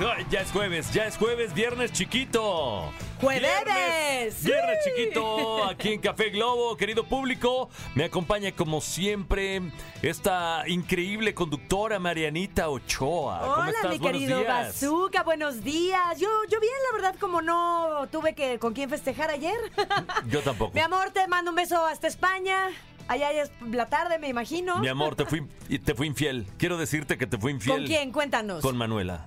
Ay, Ya es jueves, ya es jueves, viernes chiquito. ¡Jueves! Viernes, viernes chiquito, aquí en Café Globo, querido público. Me acompaña como siempre esta increíble conductora Marianita Ochoa. ¿Cómo Hola, estás? mi querido. Bazooka, buenos días. Yo, yo bien, la verdad, como no tuve que con quién festejar ayer. Yo tampoco. Mi amor, te mando un beso hasta España. Allá ya es la tarde, me imagino. Mi amor, te fui, te fui infiel. Quiero decirte que te fui infiel. ¿Con quién? Cuéntanos. Con Manuela.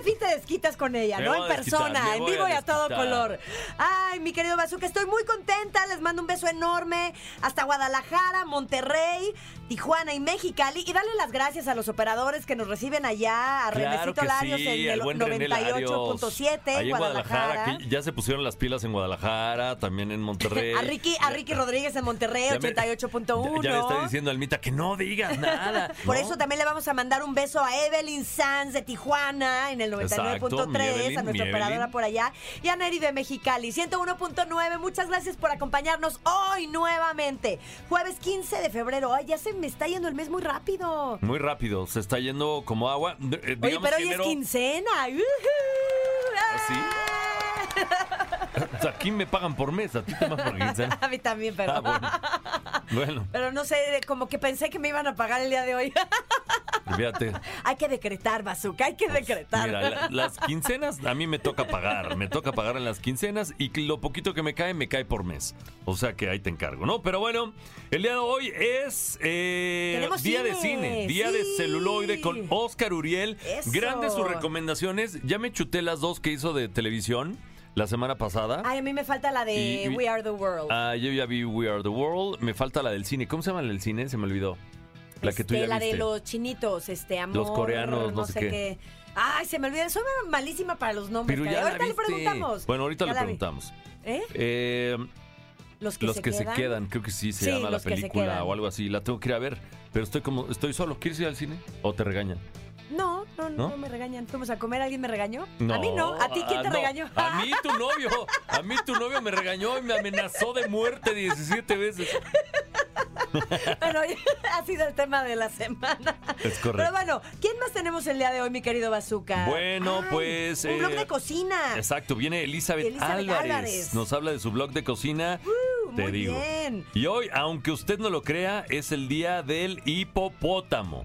Este fin te desquitas con ella, Me ¿no? En persona, en vivo a y a todo color. Ay, mi querido Bazooka, estoy muy contenta. Les mando un beso enorme hasta Guadalajara, Monterrey, Tijuana y Mexicali. Y darle las gracias a los operadores que nos reciben allá, a Claro Renecito Larios sí, en el buen René Larios. 98.7 Ahí en Guadalajara. Que ya se pusieron las pilas en Guadalajara, también en Monterrey. A Ricky, a Ricky Rodríguez en Monterrey, Ya me- 88.1. Ya, ya me está diciendo Almita que no digas nada. Por eso también le vamos a mandar un beso a Evelyn Sanz de Tijuana en el Mi 99.3, Evelyn, a nuestra operadora por allá, y a Neri de Mexicali, 101.9. Muchas gracias por acompañarnos hoy nuevamente. Jueves 15 de febrero. Ay, ya se me está yendo el mes muy rápido. Muy rápido, se está yendo como agua. Eh, Oye, pero hoy es quincena. Sí? O sea, Aquí me pagan por mes, a ti te por quincena. A mí también, pero... Ah, bueno. Bueno, Pero no sé, como que pensé que me iban a pagar el día de hoy. Fíjate. hay que decretar, Bazooka, hay que decretar. Pues, Mira, la- las quincenas a mí me toca pagar, me toca pagar en las quincenas y lo poquito que me cae, me cae por mes. O sea que ahí te encargo, ¿no? Pero bueno, el día de hoy es eh, día de cine, cine, día de celuloide con Oscar Uriel. Eso. Grandes sus recomendaciones. Ya me chuté las dos que hizo de televisión la semana pasada. Ay, a mí me falta la de Y- We Are the World. Ah, yo ya vi We Are the World. Me falta la del cine. ¿Cómo se llama la del cine? Se me olvidó. La que tú Este, ya la viste. de los chinitos, este amor. Los coreanos, no sé qué. Ay, se me olvidó. Soy malísima para los nombres. Pero ya la ahorita le preguntamos. Bueno, ahorita Ya le preguntamos. ¿Eh? Eh, Los que, los se, que quedan. se quedan, creo que sí se Sí, llama la película o algo así. La tengo que ir a ver, pero estoy como estoy solo. ¿Quieres ir al cine o te regañan? No, no, no, ¿No? me regañan. Fuimos a comer, ¿alguien me regañó? A mí no. ¿A ti quién ah, te no. regañó? A mí tu novio. A mí tu novio me regañó y me amenazó de muerte 17 veces. Pero ha sido el tema de la semana. Es correcto. Pero bueno, ¿quién más tenemos el día de hoy, mi querido Bazooka? Bueno, Ay, pues, Un eh, blog de cocina. Exacto, viene Elizabeth, Elizabeth Álvarez. Álvarez. Nos habla de su blog de cocina. Uh, te muy digo. bien. Y hoy, aunque usted no lo crea, es el día del hipopótamo.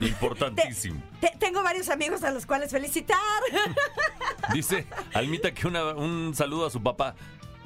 Importantísimo. Te- tengo varios amigos a los cuales felicitar. Dice Almita que una- un saludo a su papá.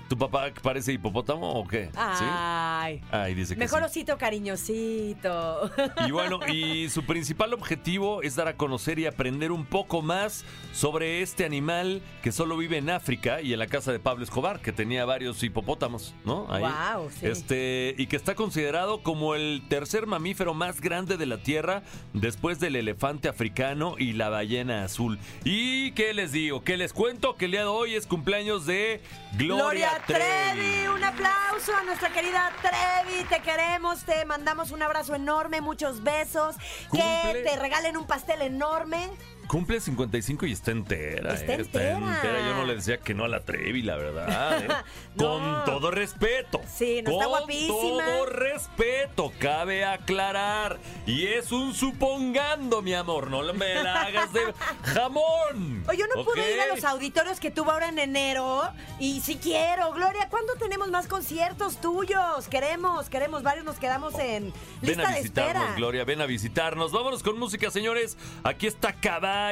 ¿Tu papá parece hipopótamo o qué? ¿Sí? Ay. Ay, dice que Mejor sí. osito cariñosito. Y bueno, y su principal objetivo es dar a conocer y aprender un poco más sobre este animal que solo vive en África y en la casa de Pablo Escobar, que tenía varios hipopótamos, ¿no? Ahí. Guau, sí. Este, y que está considerado como el tercer mamífero más grande de la Tierra después del elefante africano y la ballena azul. ¿Y qué les digo? ¿Qué les cuento? Que el día de hoy es cumpleaños de Gloria, Trevi. Un aplauso a nuestra querida Trevi. Te queremos, te mandamos un abrazo enorme, muchos besos. Que te regalen un pastel enorme. Cumple 55 y está entera. Está eh, entera. Yo no le decía que no a la Trevi, la verdad. eh. No. Con todo respeto. Sí, no está Con guapísima. todo respeto, cabe aclarar. Y es un supongando, mi amor. No me la hagas de jamón. Oye, yo no pude ir a los auditorios que tuvo ahora en enero. Y sí quiero. Gloria, ¿cuándo tenemos más conciertos tuyos? Queremos, queremos varios. Nos quedamos en Ven lista a de visitarnos, espera. Gloria, ven a visitarnos. Vámonos con música, señores. Aquí está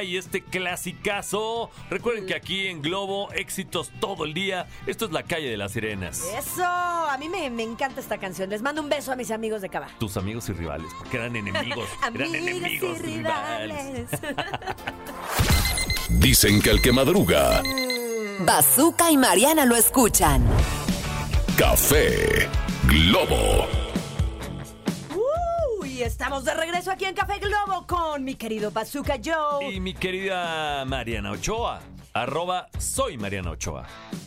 Y este clasicazo. Recuerden que aquí en Globo, éxitos todo el día. Esto es la calle de las sirenas. Eso, a mí me, me encanta esta canción. Les mando un beso a mis amigos de Cava. Tus amigos y rivales, porque eran enemigos. eran Amigos enemigos y rivales. Dicen que el que madruga, Bazooka y Mariana lo escuchan. café Globo. Uy, estamos de regreso aquí en Café Globo con mi querido Bazooka Joe. Y mi querida Mariana Ochoa. arroba soy Mariana Ochoa.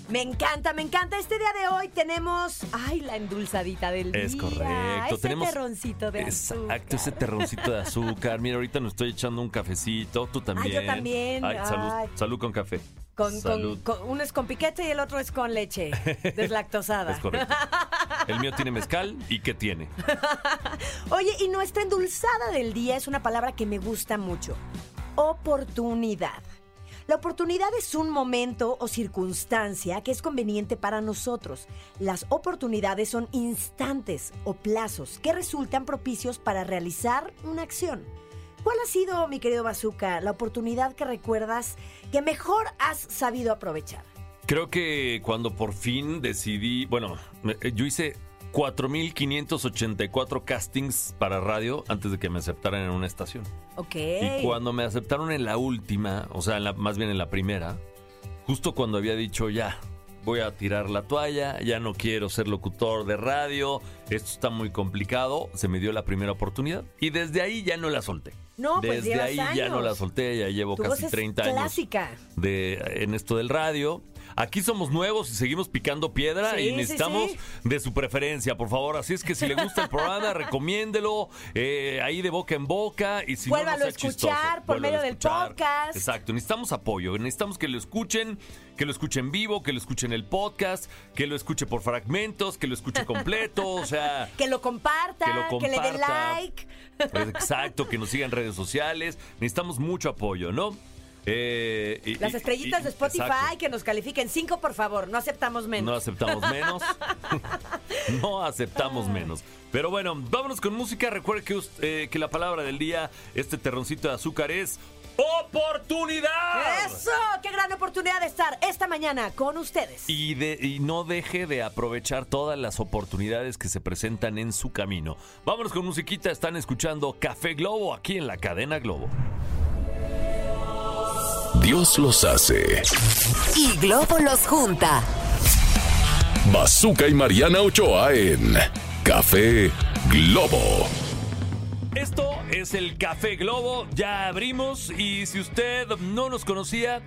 Me encanta, me encanta. Este día de hoy tenemos, ay, la endulzadita del Es día. correcto. Ese Tenemos terroncito de Exacto, azúcar. ese terroncito de azúcar. Mira, ahorita nos estoy echando un cafecito. Tú también. yo también. Ay, salud, Ay. salud con café. Con, con- salud. con- uno es con piquete y el otro es con leche deslactosada. Es correcto. El mío tiene mezcal y ¿qué tiene? Oye, y nuestra endulzada del día es una palabra que me gusta mucho. Oportunidad. La oportunidad es un momento o circunstancia que es conveniente para nosotros. Las oportunidades son instantes o plazos que resultan propicios para realizar una acción. ¿Cuál ha sido, mi querido Bazooka, la oportunidad que recuerdas que mejor has sabido aprovechar? Creo que cuando por fin decidí, bueno, eh, yo hice 4.584 castings para radio antes de que me aceptaran en una estación. Ok. Y cuando me aceptaron en la última, o sea, en la- más bien en la primera, justo cuando había dicho ya, voy a tirar la toalla, ya no quiero ser locutor de radio, esto está muy complicado, se me dio la primera oportunidad y desde ahí ya no la solté. No, pues desde llevas ahí ya no la solté, ya llevo Tu voz casi es 30 años clásica. de, en esto del radio. Aquí somos nuevos y seguimos picando piedra Sí, y necesitamos sí. de su preferencia, por favor. Así es que si le gusta el programa, recomiéndelo eh, ahí de boca en boca y si no, no a chistoso. escuchar por medio del podcast. Exacto, necesitamos apoyo, necesitamos que lo escuchen, que lo escuchen vivo, que lo escuchen el podcast, que lo escuche por fragmentos, que lo escuche completo, o sea... Que lo comparta, Que lo que le comparta. like. Exacto, que nos sigan en redes sociales. Necesitamos mucho apoyo, ¿no? Eh, y- Las estrellitas y- de Spotify exacto. que nos califiquen. Cinco, por favor. No aceptamos No menos. aceptamos menos. no aceptamos menos. Pero bueno, vámonos con música. Recuerde que, eh, que la palabra del día, este terroncito de azúcar es oportunidad. ¡Eso! ¡Qué gran oportunidad de estar esta mañana con ustedes! Y, de- y no deje de aprovechar todas las oportunidades que se presentan en su camino. Vámonos con musiquita. Están escuchando Café Globo aquí en la cadena Globo. Dios los hace. Y Globo los junta. Bazooka y Mariana Ochoa en Café Globo. Esto es el Café Globo, ya abrimos y si usted no nos conocía,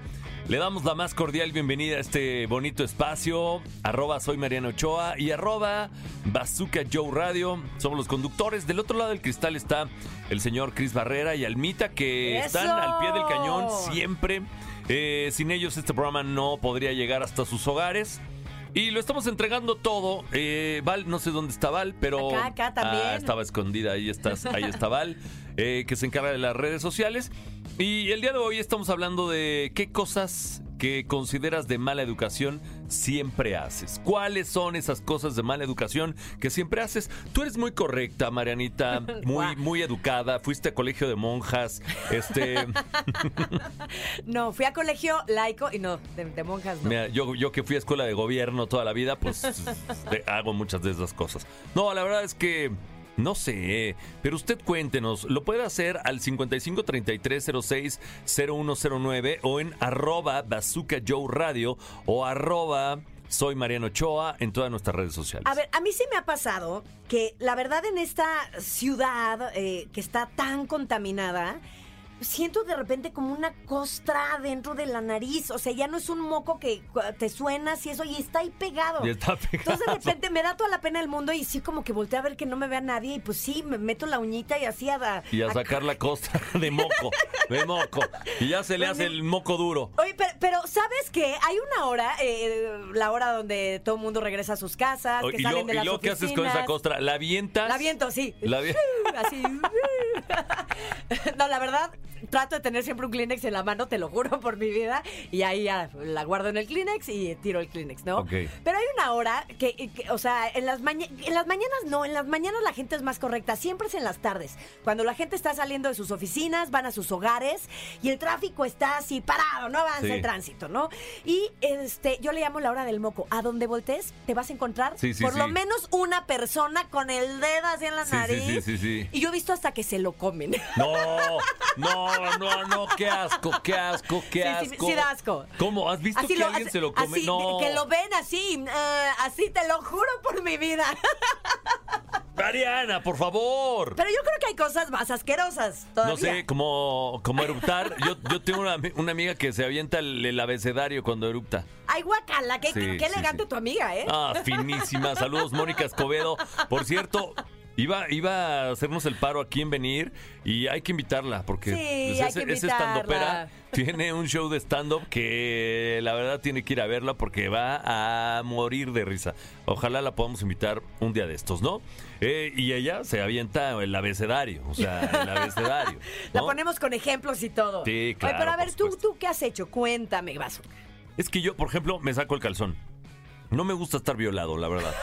le damos la más cordial bienvenida a este bonito espacio, arroba soy Mariano Ochoa y arroba Bazooka Joe Radio, somos los conductores, del otro lado del cristal está el señor Cris Barrera y Almita que ¡Eso! están al pie del cañón siempre, Eh, sin ellos este programa no podría llegar hasta sus hogares. Y lo estamos entregando todo. Eh, Val, no sé dónde está Val, pero. Acá, acá también. Ah, estaba escondida, ahí estás, ahí está Val, eh, que se encarga de las redes sociales. Y el día de hoy estamos hablando de qué cosas que consideras de mala educación siempre haces. ¿Cuáles son esas cosas de mala educación que siempre haces? Tú eres muy correcta, Marianita, muy, muy educada, fuiste a colegio de monjas, este, No, fui a colegio laico y no, de, de monjas no. Mira, yo, yo que fui a escuela de gobierno toda la vida, pues hago muchas de esas cosas. No, la verdad es que no sé, pero usted cuéntenos, lo puede hacer al 5533060109 o en arroba bazooka Joe Radio o arroba soy Mariano Ochoa en todas nuestras redes sociales. A ver, a mí sí me ha pasado que la verdad en esta ciudad eh, que está tan contaminada, siento de repente como una costra dentro de la nariz. O sea, ya no es un moco que te suenas y eso, y está ahí pegado. Y está pegado. Entonces de repente me da toda la pena del mundo y sí como que volteé a ver que no me vea nadie y pues sí, me meto la uñita y así a... y a sacar la costra de moco, de moco. Y ya se le hace el moco duro. Oye, pero, pero ¿sabes qué? Hay una hora, eh, la hora donde todo el mundo regresa a sus casas, que y salen luego, de y las luego, ¿qué haces con esa costra? ¿La avientas? La viento, sí. La vi- Así. no, la verdad, trato de tener siempre un Kleenex en la mano, te lo juro por mi vida. Y ahí ya la guardo en el Kleenex y tiro el Kleenex, ¿no? Ok. Pero hay una hora que, que, o sea, en las, maña- en las mañanas no, en las mañanas la gente es más correcta. Siempre es en las tardes. Cuando la gente está saliendo de sus oficinas, van a sus hogares y el tráfico está así parado, no avanza Sí. el tránsito, ¿no? Y este, yo le llamo la hora del moco. A donde voltees, te vas a encontrar Sí, sí, por lo menos una persona con el dedo así en la nariz. sí, sí, sí. Y yo he visto hasta que se lo comen. No, no, no, no, qué asco, qué asco, qué Sí, sí, asco. sí da asco. ¿Cómo? ¿Has visto que alguien así- se lo come? así, no. Que lo ven así, eh, así te lo juro por mi vida. Mariana, por favor. Pero yo creo que hay cosas más asquerosas todavía. No sé, como, como eruptar. Yo, yo tengo una, una amiga que se avienta el, el abecedario cuando erupta. Ay, guacala, qué, Sí, qué- sí, elegante sí. tu amiga, ¿eh? Ah, finísima. Saludos, Mónica Escobedo. Por cierto, iba, iba a hacernos el paro aquí en venir y hay que invitarla porque Sí, ese, ese invitarla. stand-upera tiene un show de stand-up que la verdad tiene que ir a verla porque va a morir de risa. Ojalá la podamos invitar un día de estos, ¿no? Eh, y ella se avienta el abecedario, o sea, el abecedario. La ponemos con ejemplos y todo. Sí, claro, pero a ver, ¿tú. ¿tú qué has hecho? Cuéntame, Vaso. Es que yo, por ejemplo, me saco el calzón. No me gusta estar violado, la verdad.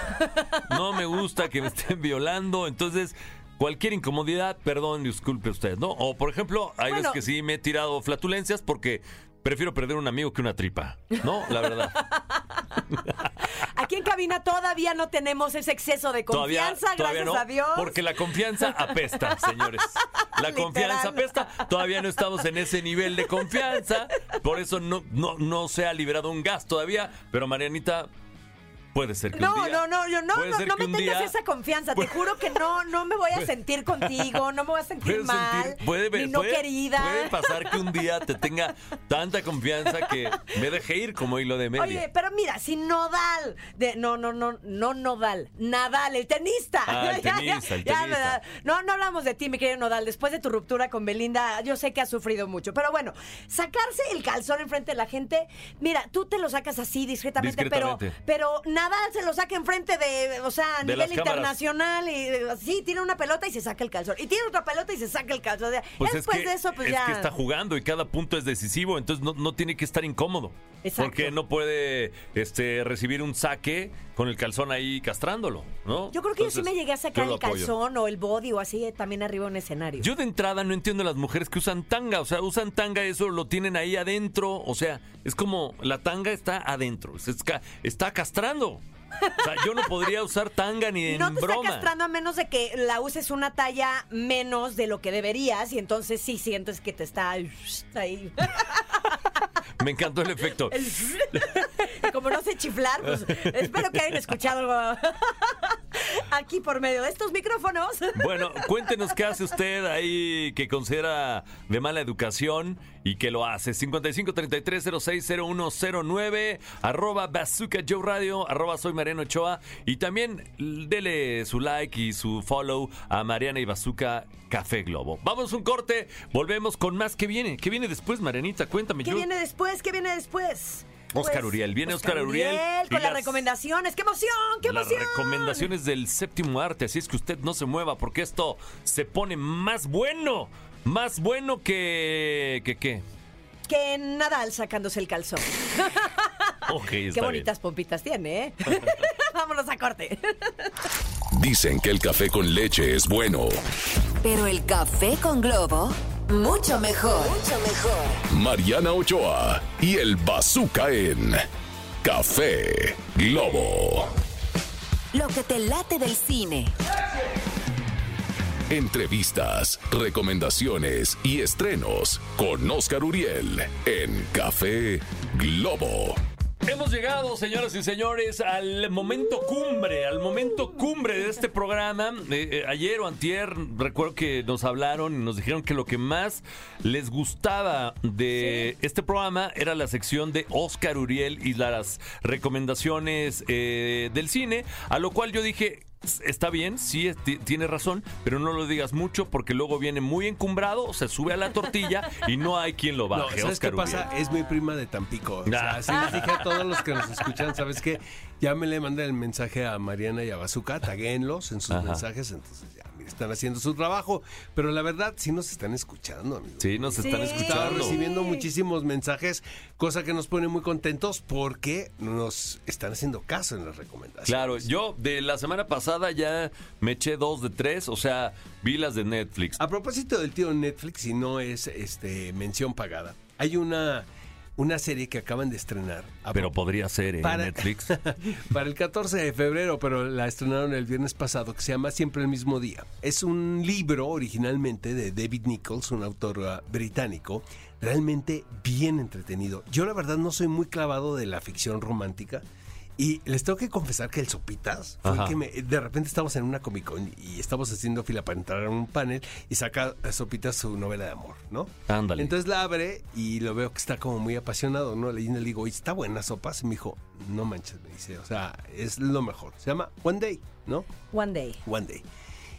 No me gusta que me estén violando, entonces cualquier incomodidad, perdón, disculpe usted, ¿no? O por ejemplo, hay Bueno. veces que sí me he tirado flatulencias porque prefiero perder un amigo que una tripa, ¿no? La verdad. Aquí en cabina todavía no tenemos ese exceso de Todavía, confianza, todavía gracias no, a Dios. porque la confianza apesta, señores. La Literal. confianza apesta. Todavía no estamos en ese nivel de confianza, por eso no, no, no se ha liberado un gas todavía, pero Marianita... Puede ser que No, un día, no, no, yo no, no, no me tengas día- esa confianza. Te juro que no, no me voy a sentir contigo, no me voy a sentir mal, sentir- puede, ni no querida. Puede pasar que un día te tenga tanta confianza que me deje ir como hilo de media. Oye, pero mira, si Nodal, de, no, no, no, no Nodal, Nadal, el tenista. Ah, el tenista, no, no hablamos de ti, mi querido Nodal. Después de tu ruptura con Belinda, yo sé que has sufrido mucho. Pero bueno, sacarse el calzón enfrente de la gente, mira, tú te lo sacas así discretamente, Discretamente. pero pero Nadal se lo saca enfrente de, o sea, a De nivel las cámaras. internacional y eh, sí, tiene una pelota y se saca el calzón. Y tiene otra pelota y se saca el calzón. O sea, Pues es después que, de eso, pues es ya. que está jugando y cada punto es decisivo, entonces no, no tiene que estar incómodo. Exacto. Porque no puede este, recibir un saque con el calzón ahí castrándolo, ¿no? Yo creo que yo sí me llegué a sacar el calzón o el body o así eh, también arriba de un escenario. Yo de entrada no entiendo a las mujeres que usan tanga, o sea, usan tanga, eso lo tienen ahí adentro, o sea, es como la tanga está adentro, está castrando. O sea, yo no podría usar tanga ni en no te broma. está castrando a menos de que la uses una talla menos de lo que deberías y entonces sí sientes que te está ahí. Me encantó el efecto. Como no sé chiflar, pues espero que hayan escuchado algo aquí por medio de estos micrófonos. Bueno, cuéntenos qué hace usted ahí que considera de mala educación y que lo hace. 5533060109, arroba Bazooka Joe Radio, arroba soy Mariano Ochoa. Y también dele su like y su follow a Mariana y Bazooka Café Globo. Vamos un corte, volvemos con más. ¿Qué viene? ¿Qué viene después, Marianita? Cuéntame. ¿Qué yo- viene después? ¿Qué viene después? Oscar Uriel. Viene Oscar Uriel y con las las- recomendaciones. ¡Qué emoción! ¡Qué Las emoción! recomendaciones del séptimo arte, así es que usted no se mueva porque esto se pone más bueno, más bueno que que qué. Que Nadal sacándose el calzón. Ok, está Qué bien. bonitas pompitas tiene, ¿eh? Vámonos a corte. Dicen que el café con leche es bueno. Pero el café con globo, mucho mejor. Mucho mejor. Mariana Ochoa y el Bazooka en Café Globo. Lo que te late del cine. Entrevistas, recomendaciones y estrenos con Oscar Uriel en Café Globo. Hemos llegado, señoras y señores, al momento cumbre, al momento cumbre de este programa. Eh, eh, ayer o antier, recuerdo que nos hablaron y nos dijeron que lo que más les gustaba de este programa era la sección de Oscar Uriel y las recomendaciones eh, del cine, a lo cual yo dije... Está bien, sí, ti- tiene razón, pero no lo digas mucho porque luego viene muy encumbrado, se sube a la tortilla y no hay quien lo No, baje. ¿sabes Oscar qué pasa? Es mi prima de Tampico. O Ah. sea, así les dije a todos los que nos escuchan, ¿sabes qué? Ya me le mandé el mensaje a Mariana y a Bazooka, taguénlos en sus Ajá. mensajes, entonces ya, mira, están haciendo su trabajo. Pero la verdad, sí nos están escuchando, amigos. Sí, nos están Sí. Estamos escuchando. recibiendo muchísimos mensajes, cosa que nos pone muy contentos porque nos están haciendo caso en las recomendaciones. Claro, yo de la semana pasada ya me eché dos de tres, o sea, vi las de Netflix. A propósito del tío Netflix, y no es este mención pagada, hay una, una serie que acaban de estrenar. Pero podría ser en Para- Netflix. Para el 14 de febrero, pero la estrenaron el viernes pasado, que se llama Siempre el mismo día. Es un libro originalmente de David Nichols, un autor ah, británico, realmente bien entretenido. Yo la verdad no soy muy clavado de la ficción romántica Y les tengo que confesar que el Sopitas fue que me, de repente estamos en una Comic Con y estamos haciendo fila para entrar a un panel y saca a Sopitas su novela de amor, ¿no? Ándale. Entonces la abre y lo veo que está como muy apasionado, ¿no? Leyendo, le digo, "Oye, ¿está buena sopas? Y me dijo, no manches, me dice, o sea, es lo mejor. Se llama One Day, ¿no? One day. One Day.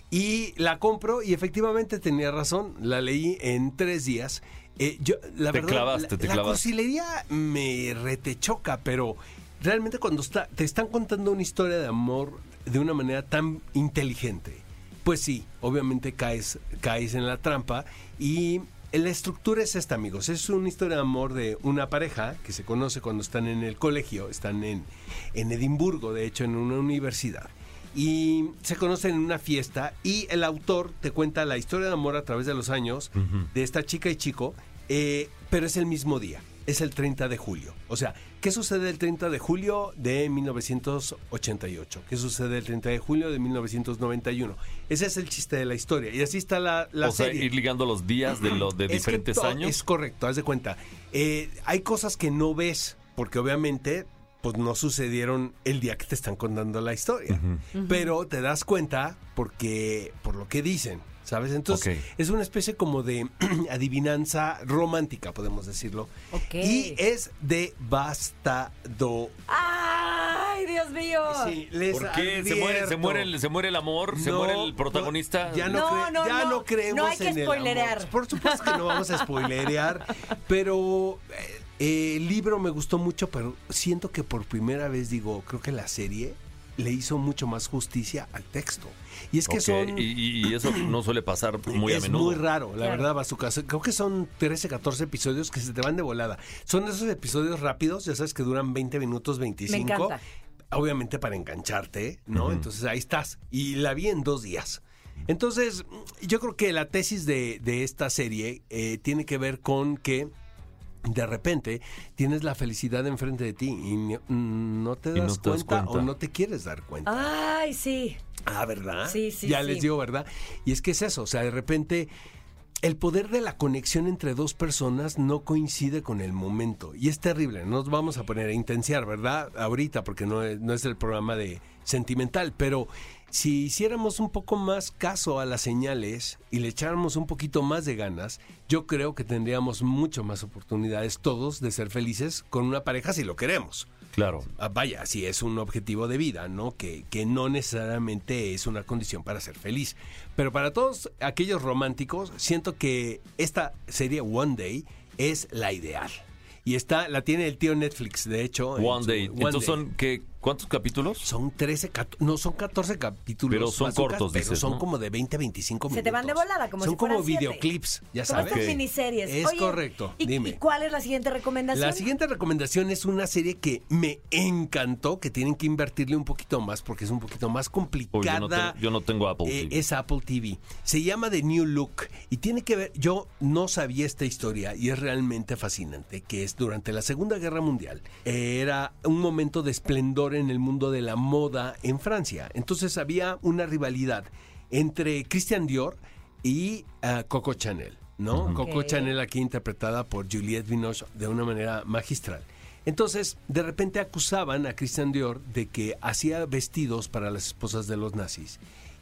Y la compro y efectivamente tenía razón, la leí en tres días. Eh, yo, la Te verdad, clavaste, la, te la clavaste. cursilería me retechoca, pero realmente cuando está, te están contando una historia de amor de una manera tan inteligente, pues sí, obviamente caes, caes en la trampa y la estructura es esta, amigos. Es una historia de amor de una pareja que se conoce cuando están en el colegio, están en, en Edimburgo, de hecho, en una universidad. Y se conocen en una fiesta y el autor te cuenta la historia de amor a través de los años de esta chica y chico, eh, pero es el mismo día, es el 30 de julio. O sea, ¿qué sucede el 30 de julio de 1988? ¿Qué sucede el 30 de julio de 1991? Ese es el chiste de la historia. Y así está la, la o sea, serie. ir ligando los días de los de Es que diferentes años. Es correcto, haz de cuenta. Eh, hay cosas que no ves, porque obviamente pues no sucedieron el día que te están contando la historia. Pero te das cuenta porque por lo que dicen, ¿sabes? Entonces es una especie como de adivinanza romántica, podemos decirlo. Y es devastador. ¡Ay, Dios mío! Sí, les ¿Por qué? ¿Se muere, se, muere, el- ¿Se muere el amor? ¿Se No, muere el protagonista? no, ya no, No, no, ya no. no, creemos No hay que en el spoilerear. amor. Por supuesto que no vamos a spoilerear, pero eh, el libro me gustó mucho, pero siento que por primera vez digo, creo que la serie le hizo mucho más justicia al texto. Y es que Ok, son y, eso no suele pasar muy a es menudo. muy raro, la Claro. verdad, Bazooka. Creo que son 13, 14 episodios que se te van de volada. Son esos episodios rápidos, ya sabes que duran 20 minutos, 25. Me encanta. Obviamente para engancharte, ¿no? Entonces ahí estás. Y la vi en dos días. Entonces, yo creo que la tesis de, de esta serie eh, tiene que ver con que de repente tienes la felicidad enfrente de ti y ni- mm, no te no das, te das cuenta, cuenta. o no te quieres dar cuenta. Ay, sí. Ah, ¿verdad? Sí, sí, Ya sí. les digo, ¿verdad? Y es que es eso, o sea, de repente el poder de la conexión entre dos personas no coincide con el momento. Y es terrible, no nos vamos a poner a intensiar, ¿verdad? Ahorita, porque no es, no es el programa de sentimental, pero si hiciéramos un poco más caso a las señales y le echáramos un poquito más de ganas, yo creo que tendríamos mucho más oportunidades todos de ser felices con una pareja si lo queremos. Claro. Ah, vaya, si es un objetivo de vida, ¿no? Que, que no necesariamente es una condición para ser feliz. Pero para todos aquellos románticos, siento que esta serie One Day es la ideal. Y está, la tiene el tío Netflix, de hecho. One Day. One Entonces Day. son, ¿qué, ¿cuántos capítulos? Son 13, cat- no, son 14 capítulos. Pero son bazookas, cortos, Pero son ¿no? como de 20, 25 minutos. Se te van de volada, como Son si como siete. videoclips, ya Como sabes. estas Ok. miniseries. Es Oye, correcto, ¿y, dime. ¿Y cuál es la siguiente recomendación? La siguiente recomendación es una serie que me encantó, que tienen que invertirle un poquito más porque es un poquito más complicada. yo, no tengo, yo no tengo Apple Eh, TV. es Apple TV. Se llama The New Look y tiene que ver, yo no sabía esta historia y es realmente fascinante, que es durante la Segunda Guerra Mundial. era un momento de esplendor en el mundo de la moda en Francia. Entonces había una rivalidad entre Christian Dior y ah, Coco Chanel, ¿no? Coco. Chanel aquí interpretada por Juliette Binoche de una manera magistral. Entonces, de repente acusaban a Christian Dior de que hacía vestidos para las esposas de los nazis.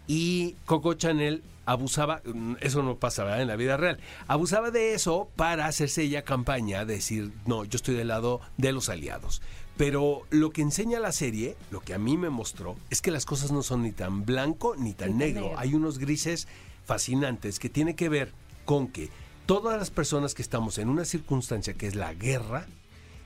Y Coco Chanel abusaba, mm, eso no pasa ¿verdad? en la vida real, abusaba de eso para hacerse ella campaña, decir, no, yo estoy del lado de los aliados. Pero lo que enseña la serie, lo que a mí me mostró, es que las cosas no son ni tan blanco ni tan, Ni negro. negro. Hay unos grises fascinantes que tiene que ver con que todas las personas que estamos en una circunstancia que es la guerra,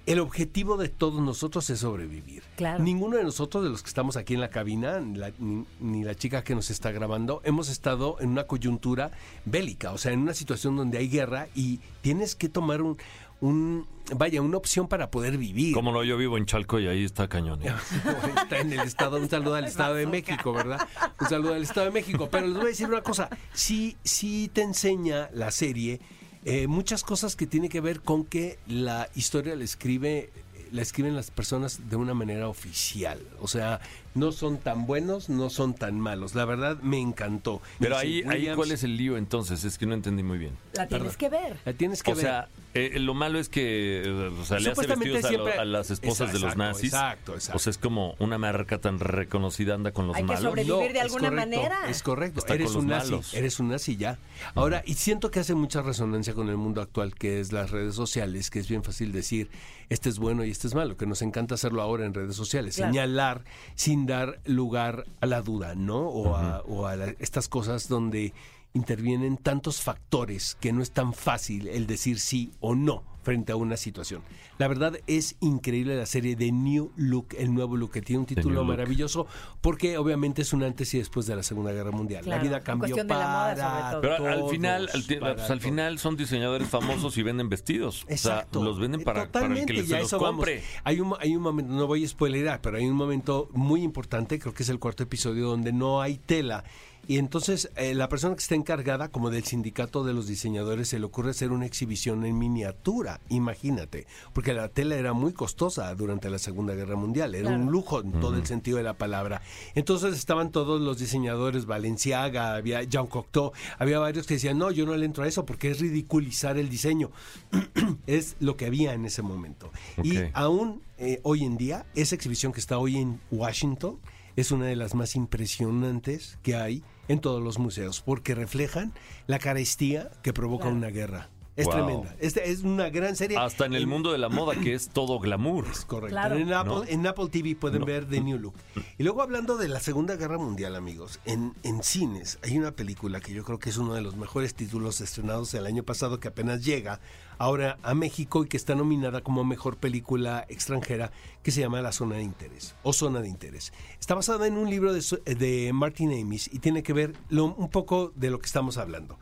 el objetivo de todos nosotros es sobrevivir. Claro. Ninguno de nosotros, de los que estamos aquí en la cabina, ni la- ni, ni la chica que nos está grabando, hemos estado en una coyuntura bélica, o sea, en una situación donde hay guerra y tienes que tomar un, un vaya, una opción para poder vivir. Como no, yo vivo en Chalco y ahí está cañón. ¿eh? Está en el estado, un saludo al Estado de México, ¿verdad? Un saludo al Estado de México. Pero les voy a decir una cosa, sí, sí te enseña la serie eh, muchas cosas que tiene que ver con que la historia la escribe la escriben las personas de una manera oficial. O sea, no son tan buenos, no son tan malos. La verdad me encantó. Pero ahí, ahí ¿cuál es el lío entonces? Es que no entendí muy bien. La tienes que ver. La tienes que O ver. sea, eh, lo malo es que o sea, le hace Supuestamente vestidos a, lo- siempre- a las esposas de los nazis. exacto, exacto. O sea, es como una marca tan reconocida anda con los Hay que malos. sobrevivir. vivir de es alguna correcto, manera. Es correcto. Está eres un nazi. malos. Eres un nazi ya. Ahora, y siento que hace mucha resonancia con el mundo actual, que es las redes sociales, que es bien fácil decir, este es bueno y este es malo, que nos encanta hacerlo ahora en redes sociales. Claro. Señalar sin dar lugar a la duda, ¿no? O a, o a la- estas cosas donde intervienen tantos factores que no es tan fácil el decir sí o no frente a una situación. La verdad es increíble la serie de New Look, el nuevo look, que tiene un título maravilloso porque obviamente es un antes y después de la Segunda Guerra Mundial. Claro, la vida cambió cuestión de la moda, para sobre todo. Pero al- final, al, pues, al final son diseñadores famosos y venden vestidos. Exacto. O sea, los venden para, para el que les, ya se los vamos. compre. Hay un, hay un momento, no voy a spoilerar, pero hay un momento muy importante, creo que es el cuarto episodio, donde no hay tela. Y entonces eh, la persona que está encargada, como del sindicato de los diseñadores, se le ocurre hacer una exhibición en miniatura, imagínate, porque la tela era muy costosa durante la Segunda Guerra Mundial, era Claro. un lujo en todo el sentido de la palabra. Entonces estaban todos los diseñadores, Valenciaga, había Jean Cocteau, había varios que decían, no, yo no le entro a eso porque es ridiculizar el diseño. es lo que había en ese momento. Y aún eh, hoy en día, esa exhibición que está hoy en Washington es una de las más impresionantes que hay en todos los museos, porque reflejan la carestía que provoca Claro. una guerra. Es Wow. tremenda. Este es una gran serie. Hasta en el mundo de la moda, que es todo glamour. Es correcto. Claro. En, Apple, ¿No? en Apple TV pueden No. ver The New Look. Y luego hablando de la Segunda Guerra Mundial, amigos, en, en cines hay una película que yo creo que es uno de los mejores títulos estrenados el año pasado que apenas llega ahora a México y que está nominada como mejor película extranjera que se llama La Zona de Interés o Zona de Interés. Está basada en un libro de, su- de Martin Amis y tiene que ver lo- un poco de lo que estamos hablando.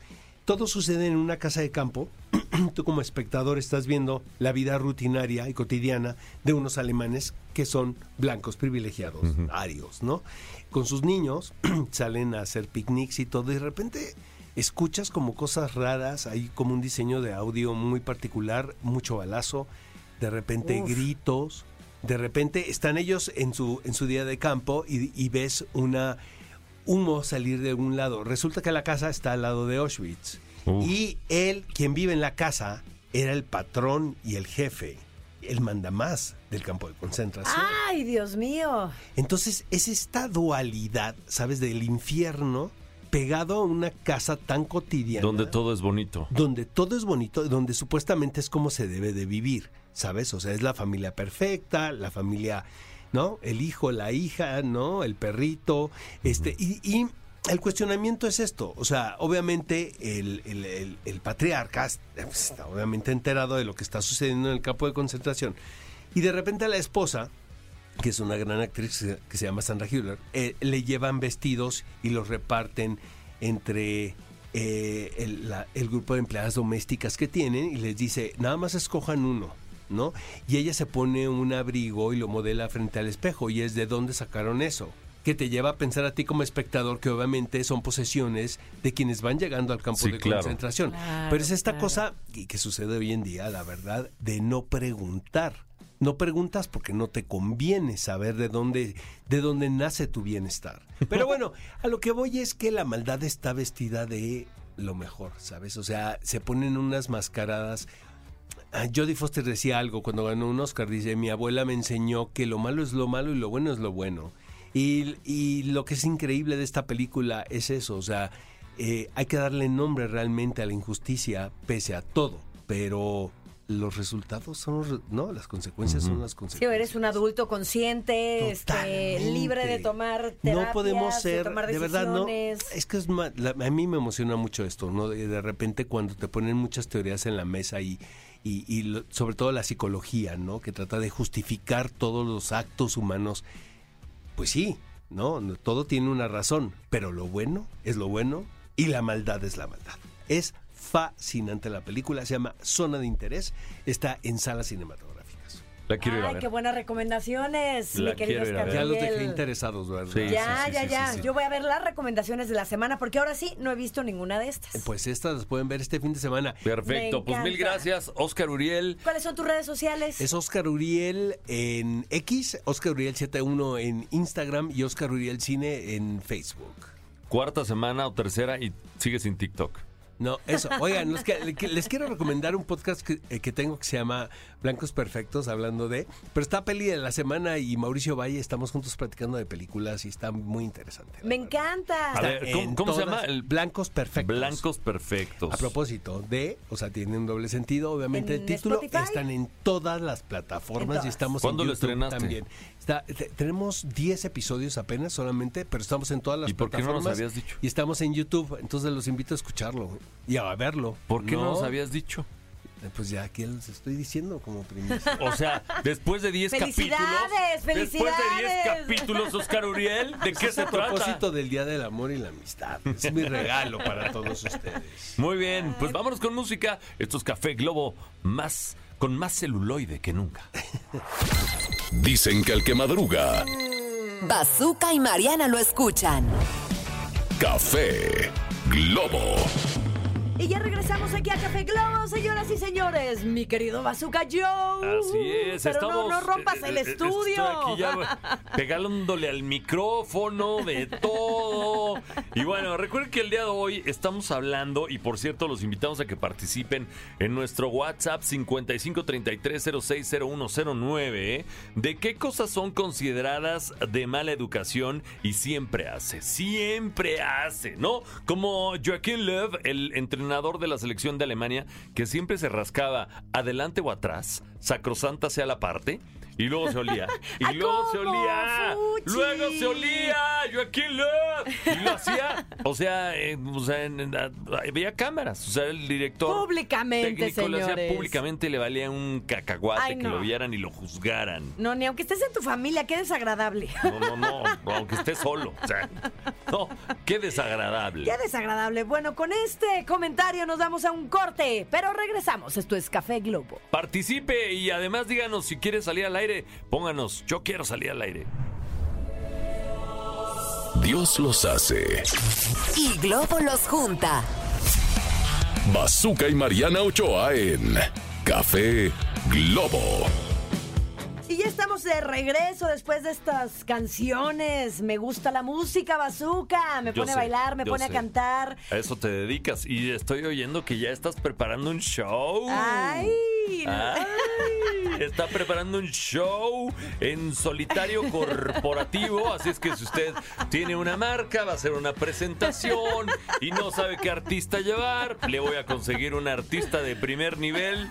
Todo sucede en una casa de campo. Tú como espectador estás viendo la vida rutinaria y cotidiana de unos alemanes que son blancos privilegiados, arios, ¿no? Con sus niños salen a hacer picnics y todo y de repente escuchas como cosas raras, hay como un diseño de audio muy particular, mucho balazo, de repente Uf. gritos, de repente están ellos en su, en su día de campo y, y ves una humo salir de algún lado. Resulta que la casa está al lado de Auschwitz. Uf. Y él, quien vive en la casa, era el patrón y el jefe, el mandamás del campo de concentración. Ay, Dios mío. Entonces es esta dualidad, ¿sabes? Del infierno pegado a una casa tan cotidiana. Donde todo es bonito. donde todo es bonito, donde supuestamente es como se debe de vivir, ¿sabes? O sea, es la familia perfecta, la familia, ¿no? El hijo, la hija, ¿no? El perrito, este, y, y el cuestionamiento es esto, o sea, obviamente el, el- el- el patriarca pues, está obviamente enterado de lo que está sucediendo en el campo de concentración, y de repente la esposa, que es una gran actriz que se- llama Sandra Hüller, eh, le llevan vestidos y los reparten entre eh, la- el grupo de empleadas domésticas que tienen y les dice, nada más escojan uno, ¿no? Y ella se pone un abrigo y lo modela frente al espejo y es de dónde sacaron eso que te lleva a pensar a ti como espectador que obviamente son posesiones de quienes van llegando al campo Sí, de claro. concentración. Claro, Pero es esta claro. cosa que, que sucede hoy en día, la verdad, de no preguntar. No preguntas porque no te conviene saber de dónde, de dónde nace tu bienestar. Pero bueno, a lo que voy es que la maldad está vestida de lo mejor, ¿sabes? O sea, se ponen unas mascaradas. Ah, Jodie Foster decía algo cuando ganó un Oscar, dice, mi abuela me enseñó que lo malo es lo malo y lo bueno es lo bueno. Y, y lo que es increíble de esta película es eso, o sea, eh, hay que darle nombre realmente a la injusticia pese a todo, pero los resultados son, no, las consecuencias son las Sí, consecuencias. eres un adulto consciente, este, libre de tomar terapias, no podemos ser de tomar de verdad no es que es la- a mí me emociona mucho esto no de, de repente cuando te ponen muchas teorías en la mesa y y, sobre todo la psicología no que trata de justificar todos los actos humanos. Pues sí no todo tiene una razón pero lo bueno es lo bueno y la maldad es la maldad. Es fascinante la película se llama Zona de Interés está en salas cinematográficas La quiero ir a Ay, ver. qué buenas recomendaciones, La mi querido quiero ir a Oscar ver. Ya los dejé interesados, ¿verdad? Sí, Ya, sí, ya, sí, ya. sí, sí. Yo voy a ver las recomendaciones de la semana porque ahora sí no he visto ninguna de estas. Pues estas las pueden ver este fin de semana. Perfecto, Me pues mil encanta. gracias, Oscar Uriel. ¿Cuáles son tus redes sociales? Es Oscar Uriel en X, Oscar Uriel 71 en Instagram y Oscar Uriel Cine en Facebook. Cuarta semana o tercera y sigue sin TikTok. No, eso. Oigan, los que- que- les quiero recomendar un podcast que, eh, que tengo que se llama Blancos Perfectos, hablando de... Pero está peli de la semana y Mauricio Valle estamos juntos platicando de películas y está muy interesante. Me encanta. A ver, ¿cómo- se llama? El- Blancos Perfectos. Blancos perfectos. A propósito de, o sea, tiene un doble sentido, obviamente En el título Spotify. están en todas las plataformas y estamos ¿Cuándo en lo YouTube estrenaste? también. Está- te- tenemos 10 episodios apenas solamente, pero estamos en todas las ¿Y por qué no nos plataformas. habías dicho? Y estamos en YouTube, entonces los invito a escucharlo y a verlo. ¿Por qué no, nos habías dicho? Eh, Pues ya aquí les estoy diciendo como primicia. O sea, después de 10 capítulos. ¡Felicidades, Después de 10 felicidades! capítulos, Oscar Uriel, ¿de qué es se a propósito trata? del Día del Amor y la Amistad. Es mi regalo para todos ustedes. Muy bien, pues vámonos con música. Esto es Café Globo, más con más celuloide que nunca. Dicen que el que madruga, Bazooka y Mariana lo escuchan. café Globo. Y ya regresamos aquí a Café Globo, señoras y señores. Mi querido Bazooka Joe. Así es, Pero estamos. no, no rompas eh, el eh, estudio. Estoy aquí ya pegándole al micrófono, de todo. Y bueno, recuerden que el día de hoy estamos hablando, y por cierto, los invitamos a que participen en nuestro WhatsApp 5533060109, ¿eh? de qué cosas son consideradas de mala educación y siempre hace, siempre hace, ¿no? Como Joaquín Löw, el entrenador de la selección de Alemania, que siempre se rascaba adelante o atrás, sacrosanta sea la parte, y luego se olía. Y ¡Ah, luego se olía. Fuchi! Luego se olía. Joaquín Löw. Y lo hacía, o sea, eh, o sea en- en- a- había cámaras. O sea, el director. Públicamente, técnico lo hacía señores. públicamente y le valía un cacahuate Ay, que lo vieran y lo juzgaran. No, ni aunque estés en tu familia, qué desagradable. No, no, no, aunque esté solo. O sea, no, qué desagradable. Qué desagradable. Bueno, con este comentario nos damos a un corte, pero regresamos. Esto es Café Globo. Participe y además díganos si quiere salir al aire. Pónganos, yo quiero salir al aire. Dios los hace. Y Globo los junta. Bazooka y Mariana Ochoa en Café Globo. Y ya estamos de regreso después de estas canciones. Me gusta la música, bazooka. Me Yo pone a bailar, me pone a cantar. A eso te dedicas y estoy oyendo que ya estás preparando un show. ¡Ay! Ay, está preparando un show en solitario corporativo, así es que si usted tiene una marca, va a hacer una presentación y no sabe qué artista llevar, le voy a conseguir un artista de primer nivel.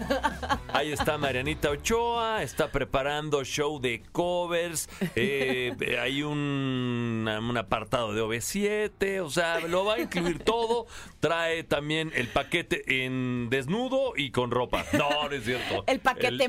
Ahí está Marianita Ochoa, está preparando show de covers, eh, hay un, un apartado de OV7, o sea, lo va a incluir todo. Trae también el paquete en desnudo y con ropa. No, no es cierto. El paquete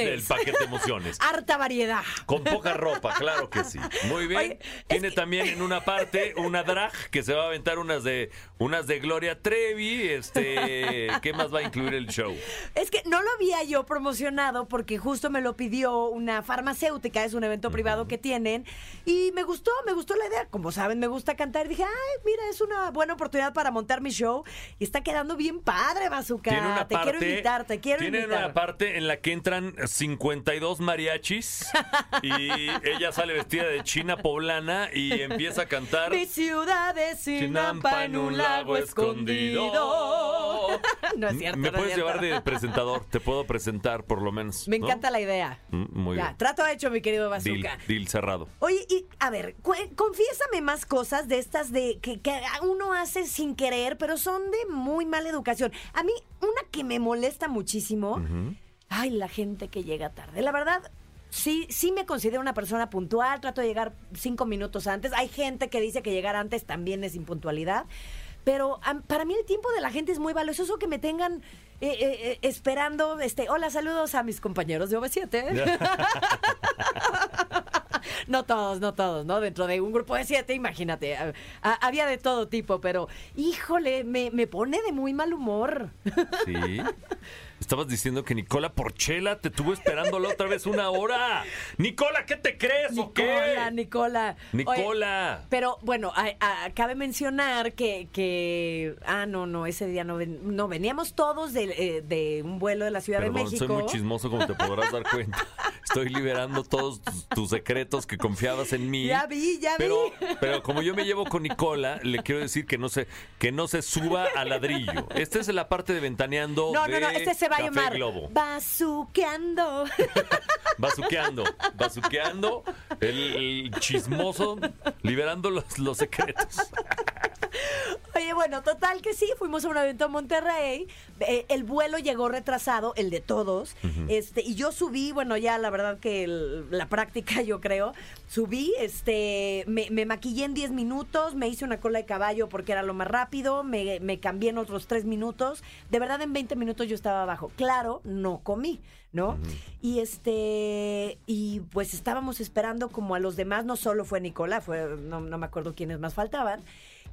emociones. El, el paquete emociones. Harta variedad. Con poca ropa, claro que sí. Muy bien. Oye, Tiene que- también en una parte una drag que se va a aventar unas de unas de Gloria Trevi. Este, ¿qué más va a incluir el show? Es que no lo había yo promocionado porque justo me lo pidió una farmacéutica, es un evento privado que tienen y me gustó, me gustó la idea. Como saben, me gusta cantar. Dije, ay, mira, es una buena oportunidad para montar mi show y está quedando bien padre, Bazooka. Tiene una te quiero invitar, te quiero tiene invitar. una parte en la que entran 52 mariachis y ella sale vestida de china poblana y empieza a cantar Mi ciudad es en un lago escondido. no es cierto. Me no puedes cierto. llevar de presentador, te puedo presentar por lo menos. Me ¿no? encanta la idea. Mm, Muy ya, bien. trato hecho, mi querido Bazooka. deal cerrado. Oye, y a ver, confiésame más cosas de estas de que, que uno hace sin querer, pero son de muy mala educación. A mí, una que me molesta muchísimo, ay, la gente que llega tarde. La verdad, sí, sí me considero una persona puntual, trato de llegar cinco minutos antes. Hay gente que dice que llegar antes también es impuntualidad. Pero para mí el tiempo de la gente es muy valioso. Que me tengan eh, eh, eh, esperando, este, hola, saludos a mis compañeros de OV7. No todos, no todos, ¿no? Dentro de un grupo de siete, imagínate, a- a- había de todo tipo, pero híjole, me, me pone de muy mal humor. Sí. Estabas diciendo que Nicola Porchela te tuvo esperándolo otra vez una hora. Nicola, ¿qué te crees o qué? Nicola, Nicola. Nicola. Oye, pero bueno, a- a- cabe mencionar que, que. Ah, no, no, ese día no, ven- no veníamos todos de, eh, de un vuelo de la Ciudad Perdón, de México. soy muy chismoso como te podrás dar cuenta. Estoy liberando todos tus, tus secretos que confiabas en mí. Ya vi, ya pero, vi. Pero como yo me llevo con Nicola, le quiero decir que no se, que no se suba al ladrillo. Esta es la parte de ventaneando No, no, no, este se va Café llamar Globo. Bazuqueando. Bazuqueando, bazuqueando, el, el chismoso, liberando los, los secretos. Oye, bueno, total que sí, fuimos a un evento en Monterrey. eh, el vuelo llegó retrasado, el de todos. Este, y yo subí, bueno, ya la verdad que el- la práctica, yo creo. Subí, este, me, me maquillé en 10 minutos, me hice una cola de caballo porque era lo más rápido, me, me cambié en otros 3 minutos. De verdad, en 20 minutos yo estaba abajo. Claro, no comí. ¿No? Y este, y pues estábamos esperando como a los demás, no solo fue Nicola, fue, no, no me acuerdo quiénes más faltaban.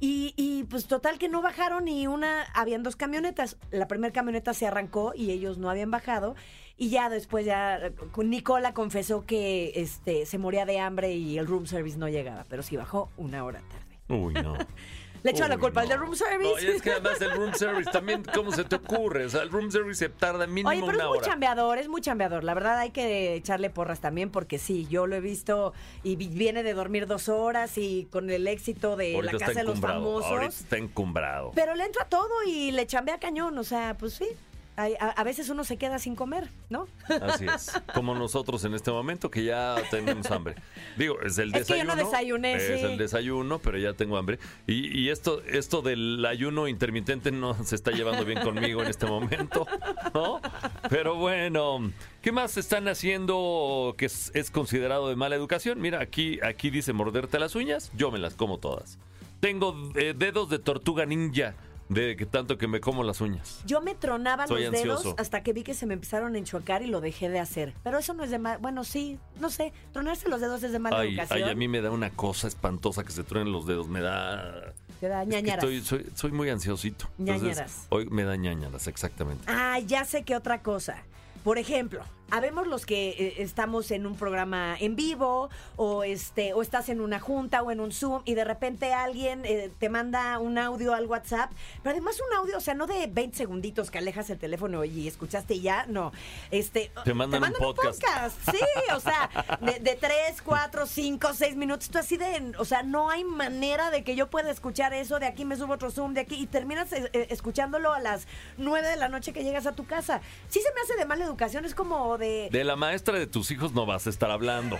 Y, y, pues total que no bajaron y una, habían dos camionetas. La primera camioneta se arrancó y ellos no habían bajado. Y ya después ya eh, Nicola confesó que este se moría de hambre y el room service no llegaba, pero sí bajó una hora tarde. Uy, no. Le echó la culpa al no. de room service. No, y es que además el room service también, ¿cómo se te ocurre? O sea, el room service se tarda mínimo Oye, pero es muy hora. chambeador, es muy chambeador. La verdad hay que echarle porras también porque sí, yo lo he visto y vi- viene de dormir dos horas y con el éxito de Ahorita la casa de los. Ahorita famosos. está encumbrado. Pero le entra todo y le chambea cañón, o sea, pues sí. A, a veces uno se queda sin comer, ¿no? Así es. Como nosotros en este momento que ya tenemos hambre. Digo, es el Es que yo desayuno. no desayuné, Es sí. el desayuno, pero ya tengo hambre. Y, y esto, esto del ayuno intermitente no se está llevando bien conmigo en este momento. ¿No? Pero bueno, ¿qué más están haciendo que es, es considerado de mala educación? Mira, aquí, aquí dice morderte las uñas, yo me las como todas. Tengo eh, dedos de tortuga ninja de que tanto que me como las uñas. Yo me tronaba Soy los dedos hasta que vi que se me empezaron a enchuacar y lo dejé de hacer. Pero eso no es de mal, bueno, sí, no sé, tronarse los dedos es de mala Ay, educación. ay, a mí me da una cosa espantosa que se truenen los dedos. Me da. Te da Es que ñañaras. estoy, soy, soy muy ansiosito. Entonces, Ñañaras. hoy me da ñañaras, exactamente. Ah, ya sé que otra cosa. Por ejemplo, habemos los que eh, estamos en un programa en vivo o este o estás en una junta o en un Zoom y de repente alguien eh, te manda un audio al WhatsApp, pero además un audio, o sea, no de 20 segunditos que alejas el teléfono y escuchaste y ya, no. Este Te mandan un podcast. Sí, o sea, de, de 3, 4, 5, 6 minutos, tú así de, o sea, no hay manera de que yo pueda escuchar eso, de aquí me subo otro Zoom, de aquí y terminas eh, eh, escuchándolo a las 9 de la noche que llegas a tu casa. Sí se me hace de mala educación, es como de, De la maestra de tus hijos no vas a estar hablando.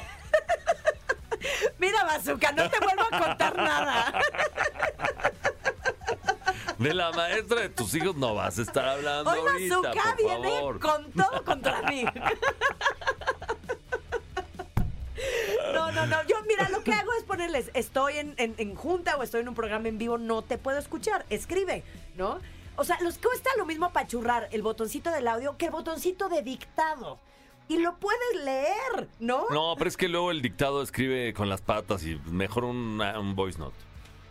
mira Bazooka, no te vuelvo a contar nada. De la maestra de tus hijos no vas a estar hablando Hoy ahorita, Bazooka por viene favor. con todo contra mí. No, no, no. Yo, mira, lo que hago es ponerles, estoy en, en- en junta o estoy en un programa en vivo, no te puedo escuchar. Escribe, ¿no? O sea, los cuesta lo mismo apachurrar el botoncito del audio que el botoncito de dictado. Y lo puedes leer, ¿no? No, pero es que luego el dictado escribe con las patas y mejor una- un voice note.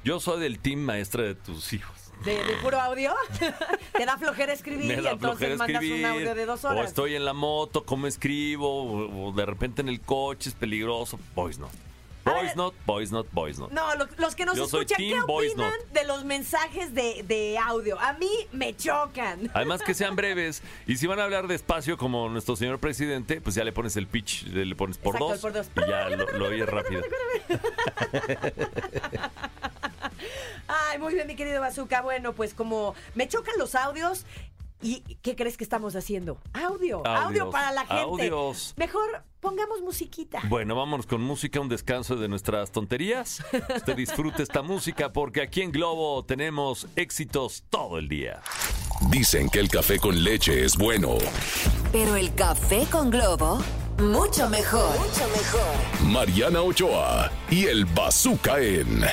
Yo soy del team maestra de tus hijos. De, de puro audio. te da flojera escribir Me y da entonces mandas escribir. un audio de dos O horas. estoy en la moto, ¿cómo escribo? O, o de repente en el coche es peligroso. Voice note. Ver. note, voice note, voice note. No, lo- los que nos Yo escuchan, ¿qué opinan de los mensajes de, de audio? A mí me chocan. Además que sean breves. Y si van a hablar despacio como nuestro señor presidente, pues ya le pones el pitch, le pones por Exacto, dos. el por dos. Y ya lo, lo oyes rápido. Ay, muy bien, mi querido Bazooka. Bueno, pues como me chocan los audios, ¿y qué crees que estamos haciendo? Audio, audio para la gente. audios. Mejor pongamos musiquita. Bueno, vámonos con música, un descanso de nuestras tonterías. Usted disfrute esta música porque aquí en Globo tenemos éxitos todo el día. Dicen que el café con leche es bueno. Pero el café con Globo, mucho mejor. Mucho mejor. Mariana Ochoa y el Bazooka en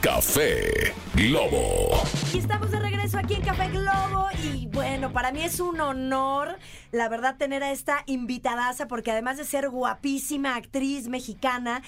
Café Globo. Y estamos de regreso aquí en Café Globo y bueno, para mí es un honor, la verdad, tener a esta invitadaza porque además de ser guapísima actriz mexicana,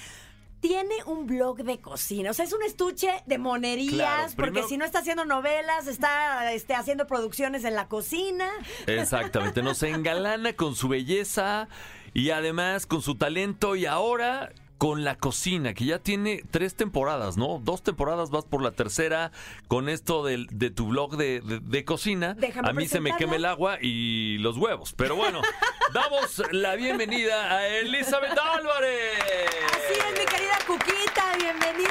tiene un blog de cocina. O sea, es un estuche de monerías, Claro, porque si no está haciendo novelas, está este, haciendo producciones en la cocina. Exactamente, nos engalana con su belleza y además con su talento y ahora con la cocina, que ya tiene tres temporadas, ¿no? Dos temporadas, vas por la tercera con esto de, tu blog de, de- de cocina. Déjame a mí se me quema el agua y los huevos. Pero bueno, damos la bienvenida a Elizabeth Álvarez. Así es, mi querida Cuquita, bienvenida.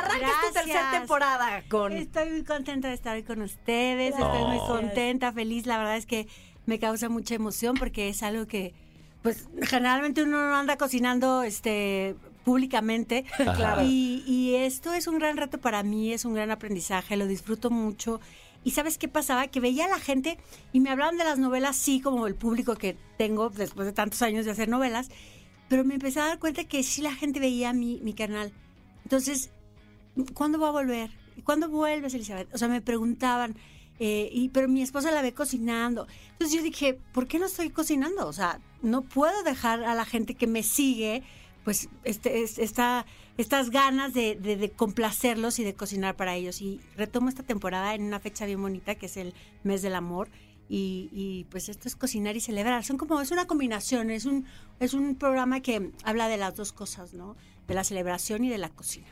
Arrancas tu tercera temporada con... Estoy muy contenta de estar hoy con ustedes, estoy muy contenta, feliz. La verdad es que me causa mucha emoción porque es algo que, pues, generalmente uno no anda cocinando, este públicamente Claro. y, y esto es un gran reto para mí es un gran aprendizaje lo disfruto mucho y sabes qué pasaba que veía a la gente y me hablaban de las novelas sí como el público que tengo después de tantos años de hacer novelas pero me empecé a dar cuenta que sí la gente veía mi, mi canal entonces ¿cuándo va a volver? ¿Y ¿Cuándo vuelves, Elizabeth? O sea, me preguntaban, eh, y, pero mi esposa la ve cocinando. Entonces yo dije, ¿por qué no estoy cocinando? O sea, no puedo dejar a la gente que me sigue, pues, este, es- esta, estas ganas de complacerlos y de cocinar para ellos. Y retomo esta temporada en una fecha bien bonita, que es el mes del amor. Y, y, pues esto es cocinar y celebrar. Son como, es una combinación, es un, es un programa que habla de las dos cosas, ¿no? De la celebración y de la cocina.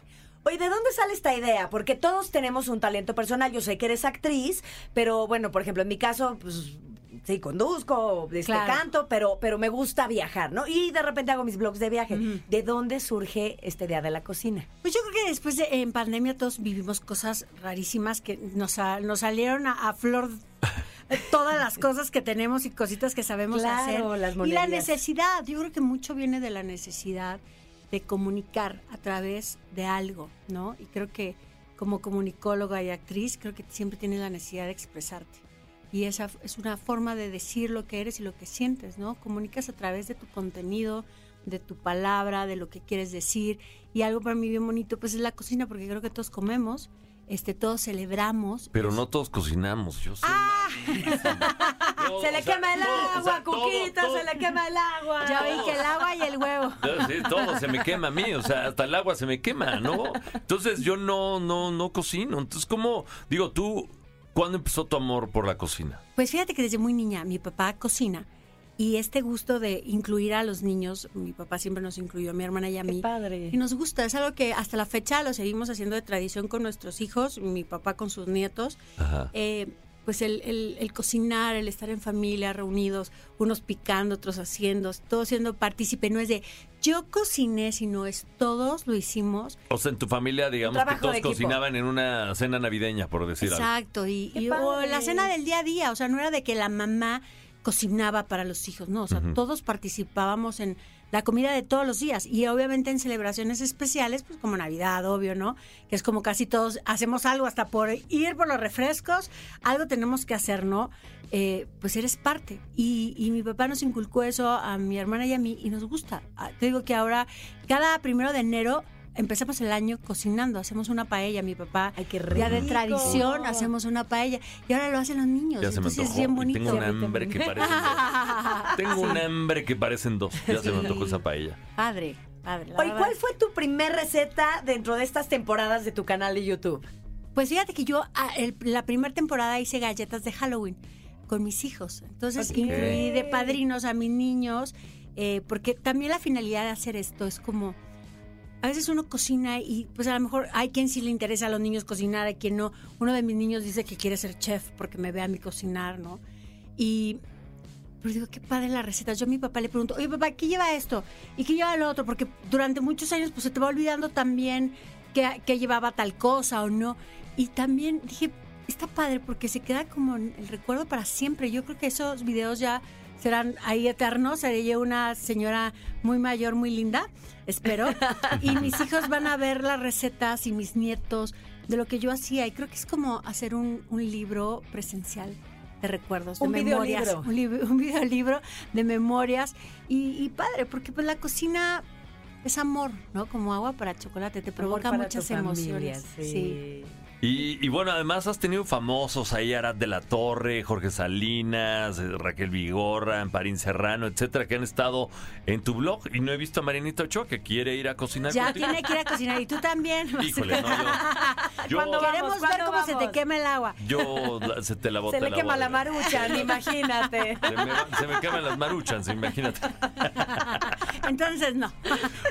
Oye, ¿de dónde sale esta idea? Porque todos tenemos un talento personal. Yo sé que eres actriz, pero bueno, por ejemplo, en mi caso, pues sí, conduzco, este, Claro. canto, pero, pero me gusta viajar, ¿no? Y de repente hago mis blogs de viaje. ¿De dónde surge esta idea de la cocina? Pues yo creo que después de en pandemia todos vivimos cosas rarísimas que nos, sa- nos salieron a, a flor todas las cosas que tenemos y cositas que sabemos Claro, hacer. las y la necesidad, yo creo que mucho viene de la necesidad de comunicar a través de algo, ¿no? Y creo que como comunicóloga y actriz, creo que siempre tienes la necesidad de expresarte. Y esa es una forma de decir lo que eres y lo que sientes, ¿no? Comunicas a través de tu contenido, de tu palabra, de lo que quieres decir. Y algo para mí bien bonito, pues es la cocina, porque creo que todos comemos, este, todos celebramos. Pero no todos cocinamos, yo. Yo, Ah. se le o sea, quema el todo, o agua, sea, todo, Cuquita, todo. se le quema el agua. Ya vi que el agua y el huevo. Sí, todo se me quema a mí, o sea, hasta el agua se me quema, ¿no? Entonces yo no, no, no cocino. Entonces, ¿cómo? Digo, tú, ¿cuándo empezó tu amor por la cocina? Pues fíjate que desde muy niña mi papá cocina y este gusto de incluir a los niños, mi papá siempre nos incluyó, a mi hermana y a Qué mí. padre. Y nos gusta, es algo que hasta la fecha lo seguimos haciendo de tradición con nuestros hijos, mi papá con sus nietos. Ajá. Eh, pues el, el- el cocinar, el estar en familia, reunidos, unos picando, otros haciendo, todos siendo partícipe, no es de yo cociné, sino es todos lo hicimos. O sea, en tu familia, digamos que todos cocinaban en una cena navideña, por decir algo. Exacto, y, Qué y- o la cena del día a día, o sea, no era de que la mamá cocinaba para los hijos, no, o sea, todos participábamos en la comida de todos los días y obviamente en celebraciones especiales, pues como Navidad, obvio, ¿no? Que es como casi todos hacemos algo hasta por ir por los refrescos, algo tenemos que hacer, ¿no? Eh, pues eres parte. Y, y mi papá nos inculcó eso a mi hermana y a mí y nos gusta. Ah, Te digo que ahora, cada primero de enero, empezamos el año cocinando, hacemos una paella, mi papá Ay, qué ya de rico. tradición hacemos una paella y ahora lo hacen los niños. Ya se me antojó. es bien y bonito. tengo un hambre que parecen dos. Tengo un hambre que parecen dos. Ya se me antojó esa paella. Padre, padre. la Oye. ¿cuál fue tu primer receta dentro de estas temporadas de tu canal de YouTube? Pues fíjate que yo ah, el- la primera temporada hice galletas de Halloween con mis hijos. Entonces incluí de padrinos a mis niños, eh, porque también la finalidad de hacer esto es como... A veces uno cocina y pues a lo mejor hay quien sí le interesa a los niños cocinar, hay quien no. Uno de mis niños dice que quiere ser chef porque me ve a mí cocinar, ¿no? Y pero digo, qué padre la receta. Yo a mi papá le pregunto, oye papá, ¿qué lleva esto? ¿Y qué lleva lo otro? Porque durante muchos años pues se te va olvidando también que, que llevaba tal cosa o no. Y también dije, está padre porque se queda como el recuerdo para siempre. Yo creo que esos videos ya serán ahí eternos. Seré yo una señora muy mayor, muy linda, espero. y mis hijos van a ver las recetas y mis nietos de lo que yo hacía. Y creo que es como hacer un, un libro presencial de recuerdos, de Un memorias. videolibro. Un, lib- un videolibro de memorias. Y, y padre, porque pues la cocina es amor, ¿no? Como agua para chocolate, te provoca muchas tu familia, emociones. sí. Y, y bueno, además has tenido famosos ahí, Arad de la Torre, Jorge Salinas, eh, Raquel Vigorra, Amparín Serrano, etcétera, que han estado en tu blog. Y no he visto a Marianita Ochoa que quiere ir a cocinar Ya contigo. tiene que ir a cocinar y tú también. Híjole, no, yo, yo. Queremos ver ¿cuándo cómo se te quema el agua. yo se te la boté Se le quema la maruchan, imagínate. Se me, se me queman las maruchas, imagínate. Entonces no.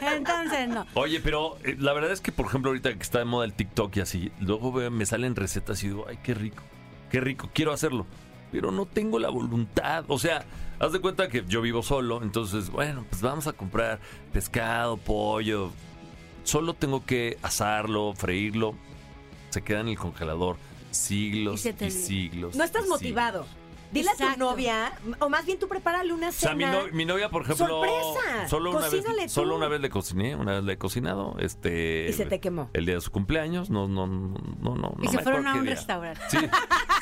Entonces no. Oye, pero eh, la verdad es que, por ejemplo, ahorita que está de moda el TikTok y así, luego veo- me salen recetas y digo, ay, qué rico, qué rico, quiero hacerlo. Pero no tengo la voluntad. O sea, haz de cuenta que yo vivo solo, entonces, bueno, pues vamos a comprar pescado, pollo. Solo tengo que asarlo, freírlo. Se queda en el congelador siglos Y siglos. No estás motivado. Dile a tu novia, o más bien tú prepárale una O sea, mi, cena. no- mi novia, por ejemplo, ¡Sorpresa! solo una Cocínale vez, tú. solo una vez le cociné, una vez le he cocinado, este, Y se te quemó. El día de su cumpleaños, no, no, no, no, no. Y no se me fueron a un día. restaurante. Sí,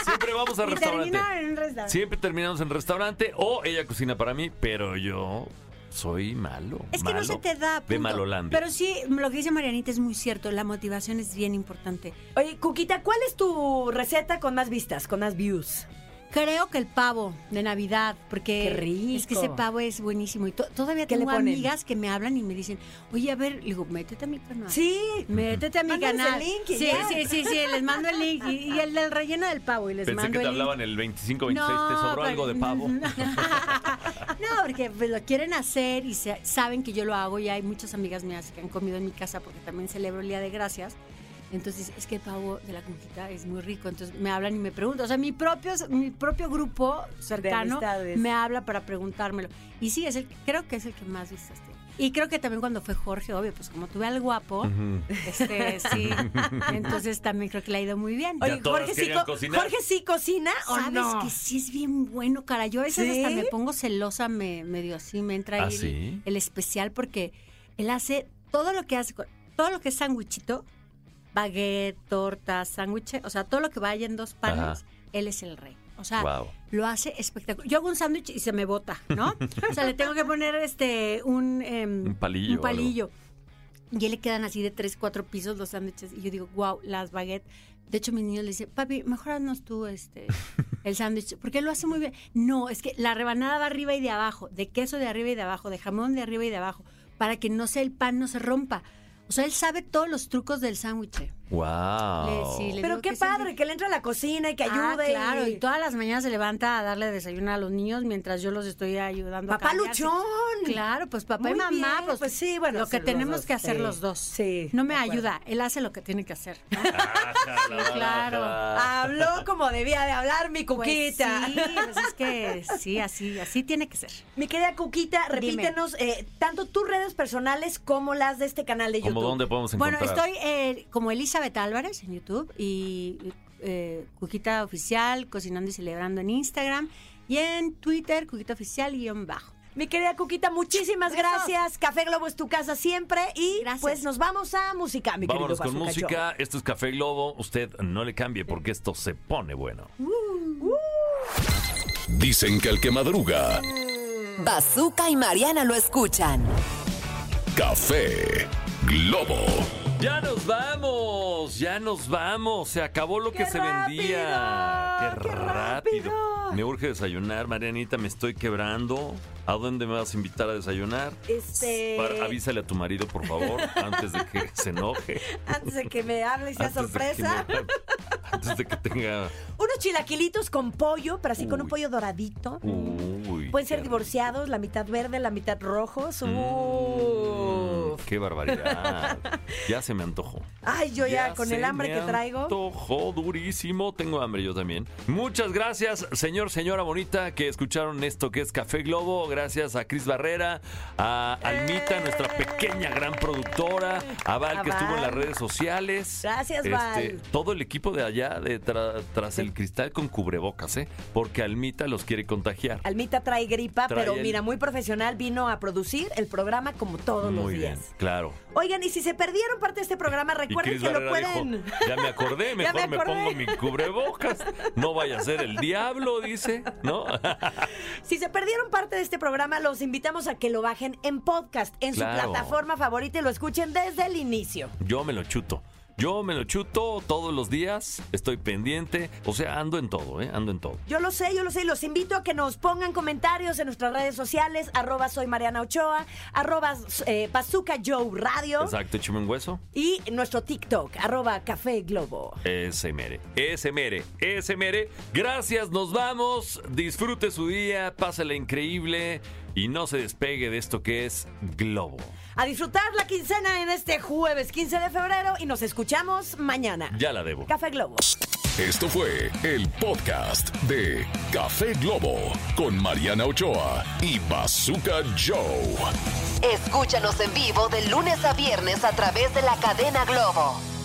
siempre vamos al Y restaurante. terminaron en un restaurante. Siempre terminamos en restaurante o ella cocina para mí, pero yo soy malo. Es que no malo, se te da. De punto. Malolandia. Pero sí, lo que dice Marianita es muy cierto. La motivación es bien importante. Oye, Cuquita, ¿cuál es tu receta con más vistas, con más views? Creo que el pavo de Navidad, porque Qué rico. es que ese pavo es buenísimo. Y to- todavía ¿Qué le tengo amigas que me hablan y me dicen, oye, a ver, le digo, métete a mi canal. Sí. Métete a mi Mándales canal. el link y sí, ya. sí, sí, sí, les mando el link. Y, y el del relleno del pavo. Y les Pensé mando que te el link. hablaban el 25, 26, ¿te No, sobró pero- algo de pavo? No, porque pues, lo quieren hacer y se- saben que yo lo hago. Y hay muchas amigas mías que han comido en mi casa porque también celebro el Día de Gracias. Entonces, es que el pavo de la conquita es muy rico. Entonces, me hablan y me preguntan. O sea, mi propio, mi propio grupo cercano me habla para preguntármelo. Y sí, es el, creo que es el que más vistas tiene. Y creo que también cuando fue Jorge, obvio, pues como tuve al guapo, este, sí. Entonces, también creo que le ha ido muy bien. Todas Jorge, sí cocinar. Jorge sí cocina o ¿Sabes no? que sí es bien bueno, cara? Yo a veces ¿Sí? hasta me pongo celosa, me medio así, me entra ahí ¿Ah, el, sí? el especial porque él hace todo lo que hace, todo lo que es sándwichito, baguette, torta, sándwich, o sea, todo lo que vaya en dos panes, Ajá. él es el rey. O sea, Wow. lo hace espectacular. Yo hago un sándwich y se me bota, ¿no? o sea, le tengo que poner este un, em, Un palillo Un palillo. Y él le quedan así de tres, cuatro pisos los sándwiches. Y yo digo, wow, las baguettes. De hecho, mis niños le dicen, papi, mejor haznos tú este, el sándwich. Porque él lo hace muy bien. No, es que la rebanada va arriba y de abajo, de queso de arriba y de abajo, de jamón de arriba y de abajo, para que no sea el pan, no se rompa. O sea, él sabe todos los trucos del sándwich. Wow. Le- sí, le Pero qué que padre, que le entre a la cocina y que Ah, ayude. claro, y- y todas las mañanas se levanta a darle desayuno a los niños mientras yo los estoy ayudando. a Papá luchón. Claro, pues papá Muy y mamá, bien, pues, pues sí, bueno, lo que tenemos dos, que hacer sí. los dos. Sí, No me acuerdo. ayuda, él hace lo que tiene que hacer. ¿no? Ájala, claro. Habló como debía de hablar mi Pues Cuquita. sí, pues es que sí, así, así tiene que ser. Mi querida Cuquita, repítenos eh, tanto tus redes personales como las de este canal de YouTube. ¿Cómo dónde podemos Bueno, encontrar? estoy eh, como Elizabeth Álvarez en YouTube y eh, Cuquita Oficial, Cocinando y Celebrando en Instagram y en Twitter, Cuquita Oficial guion bajo. Mi querida Cuquita, muchísimas gracias. Café Globo es tu casa siempre. Y Gracias. pues nos vamos a música, mi Vámonos con querido Bazooka música. Esto es Café Globo. Usted no le cambie porque esto se pone bueno. Dicen que el que madruga, Bazooka y Mariana lo escuchan. Café Globo. Ya nos vamos, ya nos vamos. Se acabó lo ¡Qué que se vendía. ¡Qué rápido! Me urge desayunar, Marianita, me estoy quebrando. ¿A dónde me vas a invitar a desayunar? Este. Para- avísale a tu marido, por favor, antes de que se enoje. Antes de que me hable y sea de sorpresa. me- antes de que tenga. Unos chilaquilitos con pollo, pero así con un pollo doradito. Uy. Pueden ser divorciados, la mitad verde, la mitad rojos. Mm, Uf. qué barbaridad. Ya se me antojó. Ay, yo ya, con el hambre que traigo. Antojó durísimo. Tengo hambre yo también. Muchas gracias, señor, señora bonita, que escucharon esto que es Café Globo. Gracias a Cris Barrera, a Almita, nuestra pequeña gran productora, a Val, A que estuvo en las redes sociales. Gracias, Este, Val. Todo el equipo de allá, de tra- tras el cristal con cubrebocas, ¿eh? Porque Almita los quiere contagiar. Almita trae gripa, Trae pero el- mira, muy profesional, vino a producir el programa como todos los días. bien, claro. Oigan, y si se perdieron parte de este programa, recuerden que lo pueden. dijo, ya me acordé, mejor me pongo mi cubrebocas. No vaya a ser el diablo, dice, ¿no? Si se perdieron parte de este programa, los invitamos a que lo bajen en podcast, en Claro. su plataforma favorita y lo escuchen desde el inicio. Yo me lo chuto. Yo me lo chuto todos los días, estoy pendiente, o sea, ando en todo, ¿eh? Ando en todo. Yo lo sé, yo lo sé. y Los invito a que nos pongan comentarios en nuestras redes sociales. Arroba soy Mariana Ochoa. Arroba eh, Bazooka Joe Radio. Exacto, hueso. Y nuestro TikTok. Arroba Café Globo. SMR, SMR, SMR. Gracias, nos vamos. Disfrute su día, pásala increíble y no se despegue de esto que es Globo. A disfrutar la quincena en este jueves 15 de febrero y nos escuchamos mañana. Ya la debo. Café Globo. Esto fue el podcast de Café Globo con Mariana Ochoa y Bazooka Joe. Escúchanos en vivo de lunes a viernes a través de la cadena Globo.